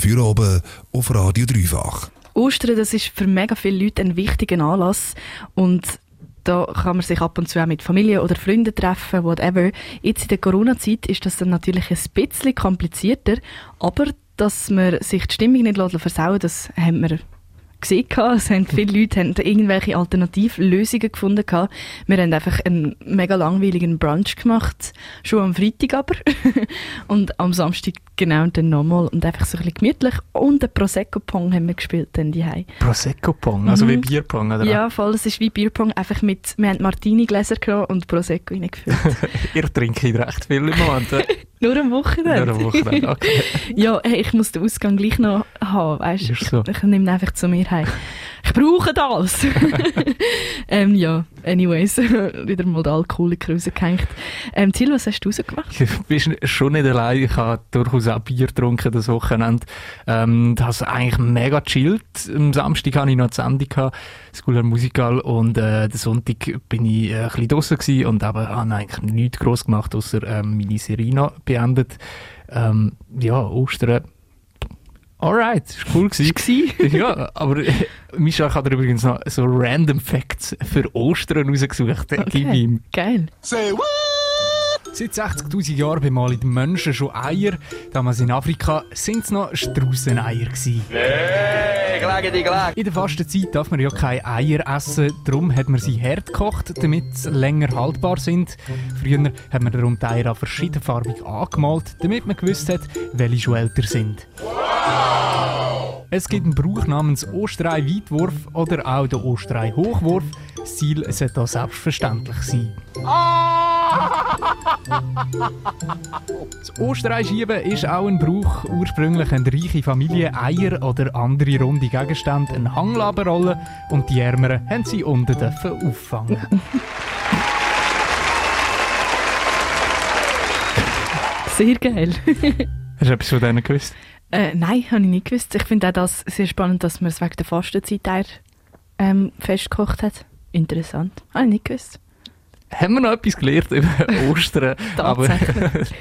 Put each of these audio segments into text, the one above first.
für oben auf Radio Dreifach. Ostern, das ist für mega viele Leute ein wichtiger Anlass und da kann man sich ab und zu auch mit Familie oder Freunden treffen, whatever. Jetzt in der Corona-Zeit ist das dann natürlich ein bisschen komplizierter, aber dass man sich die Stimmung nicht versauen das haben wir gesehen. Es haben viele Leute haben irgendwelche Alternativlösungen gefunden. Wir haben einfach einen mega langweiligen Brunch gemacht, schon am Freitag aber. und am Samstag genau und dann nochmal. Und einfach so ein bisschen gemütlich. Und ein Prosecco-Pong haben wir gespielt dann die Prosecco-Pong? Also mhm. wie Bierpong, oder? Ja, voll. Es ist wie Bierpong. Einfach mit, wir haben Martini-Gläser genommen und Prosecco reingefüllt. Ihr trinkt recht viel im Moment. Nur am Wochenende? Nur am Wochenende, okay. ja, hey, ich muss den Ausgang gleich noch haben, weißt du? So. Ich, ich nehme einfach zu mir heim. Ich brauche das! ähm, ja, anyways, wieder mal der Alkoholiker rausgehängt. Ähm, Ziel, was hast du rausgemacht? Du bist schon nicht allein. Ich habe durchaus auch Bier getrunken das Wochenende. Ähm, das eigentlich mega chillt. Am Samstag hatte ich noch die Sendung, gehabt, School Musical, und äh, den Sonntag bin ich äh, ein bisschen draussen und aber habe eigentlich nichts gross gemacht, außer ähm, meine Serena beendet. Ähm, ja, Ostern Alright, war cool. Gewesen. ja, aber äh, Mischa hat übrigens noch so random Facts für Ostern rausgesucht. Okay. Gib ihm. Geil. Say what? Seit 60.000 Jahren bemalen die Menschen schon Eier. Damals in Afrika sind es noch Straußeneier. Hey, gelegen, die gelegen. In der Fastenzeit darf man ja keine Eier essen. Darum hat man sie hart gekocht, damit sie länger haltbar sind. Früher hat man darum die Eier verschiedenfarbig angemalt, damit man gewusst hat, welche schon älter sind. Es gibt einen Brauch namens Osterei-Weitwurf oder auch den Osterei-Hochwurf. Das Ziel sollte da selbstverständlich sein. Das Osterei-Schieben ist auch ein Brauch. Ursprünglich haben reiche Familien Eier oder andere runde Gegenstände einen Hanglaber rollen und die Ärmeren haben sie unten auffangen. Sehr geil. Hast du etwas von denen gewusst? Äh, nein, habe ich nicht gewusst. Ich finde auch das sehr spannend, dass man es wegen der Fastenzeit ähm, festgekocht hat. Interessant. Habe ich nicht gewusst haben wir noch etwas gelernt über Ostern. aber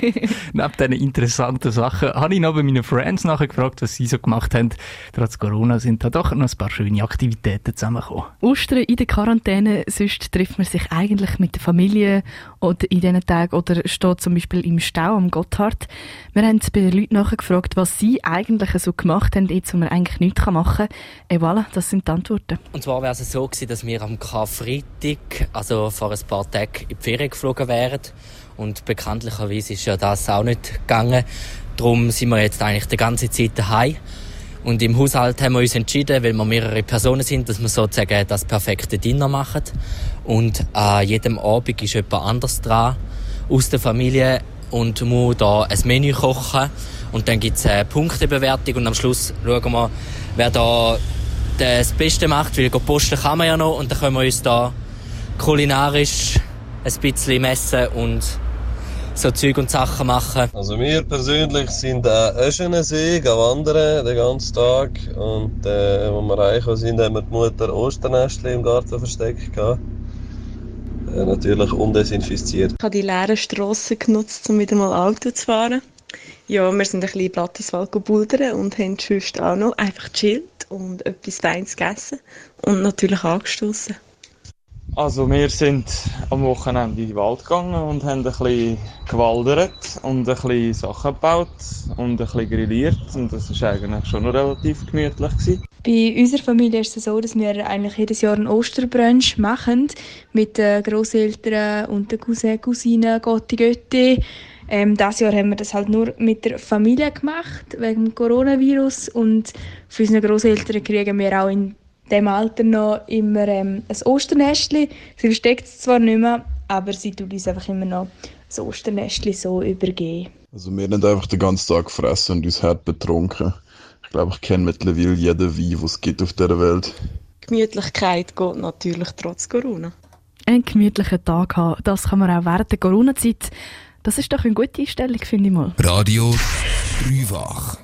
neben diesen interessanten Sachen habe ich noch bei meinen Friends nachher gefragt, was sie so gemacht haben. Trotz Corona sind da doch noch ein paar schöne Aktivitäten zusammengekommen. Ostern in der Quarantäne, sonst trifft man sich eigentlich mit der Familie oder in diesen Tagen oder steht zum Beispiel im Stau am Gotthard. Wir haben bei den Leuten nachher gefragt, was sie eigentlich so gemacht haben, jetzt wo man eigentlich nichts machen kann. Et voilà, das sind die Antworten. Und zwar wäre es so gewesen, dass wir am Karfreitag, also vor ein paar Tagen, Tage in die Ferien geflogen wären. Und bekanntlicherweise ist ja das auch nicht gegangen. Darum sind wir jetzt eigentlich die ganze Zeit daheim. Und im Haushalt haben wir uns entschieden, weil wir mehrere Personen sind, dass wir sozusagen das perfekte Dinner machen. Und an jedem Abend ist jemand anders dran aus der Familie und muss da ein Menü kochen. Und dann gibt es eine Punktebewertung und am Schluss schauen wir, wer da das Beste macht, weil posten kann man ja noch und dann können wir uns da kulinarisch ein bisschen messen und so Zeug und Sachen machen. Also wir persönlich sind an Öschenensee wandern den ganzen Tag und äh, als wir reingekommen sind, haben wir die Mutter Osternestchen im Garten versteckt gehabt. Äh, natürlich undesinfiziert. Ich habe die leeren Strassen genutzt, um wieder mal Auto zu fahren. Ja, wir sind ein bisschen in Blattiswald bouldern und haben sonst auch noch einfach chillt und etwas Feines gegessen und natürlich angestoßen. Also wir sind am Wochenende in den Wald gegangen und haben ein bisschen gewaldert und ein bisschen Sachen gebaut und ein bisschen grilliert und das war eigentlich schon noch relativ gemütlich. Gewesen. Bei unserer Familie ist es so, dass wir eigentlich jedes Jahr einen Osterbrunch machen mit den Großeltern und den Cousin, Cousinen, Gotti, Götti. Ähm, dieses Jahr haben wir das halt nur mit der Familie gemacht, wegen dem Coronavirus und für unsere Großeltern kriegen wir auch in dem Alter noch immer ähm, ein Osternestli. Sie versteckt es zwar nicht mehr, aber sie tut uns einfach immer noch das Osternestli so übergeben. Also wir haben einfach den ganzen Tag gefressen und uns hart betrunken. Ich glaube, ich kenne mittlerweile jeden Wein, den es gibt auf dieser Welt. Gemütlichkeit geht natürlich trotz Corona. Einen gemütlichen Tag haben, das kann man auch während der Corona-Zeit. Das ist doch eine gute Einstellung, finde ich mal. Radio Dreifach.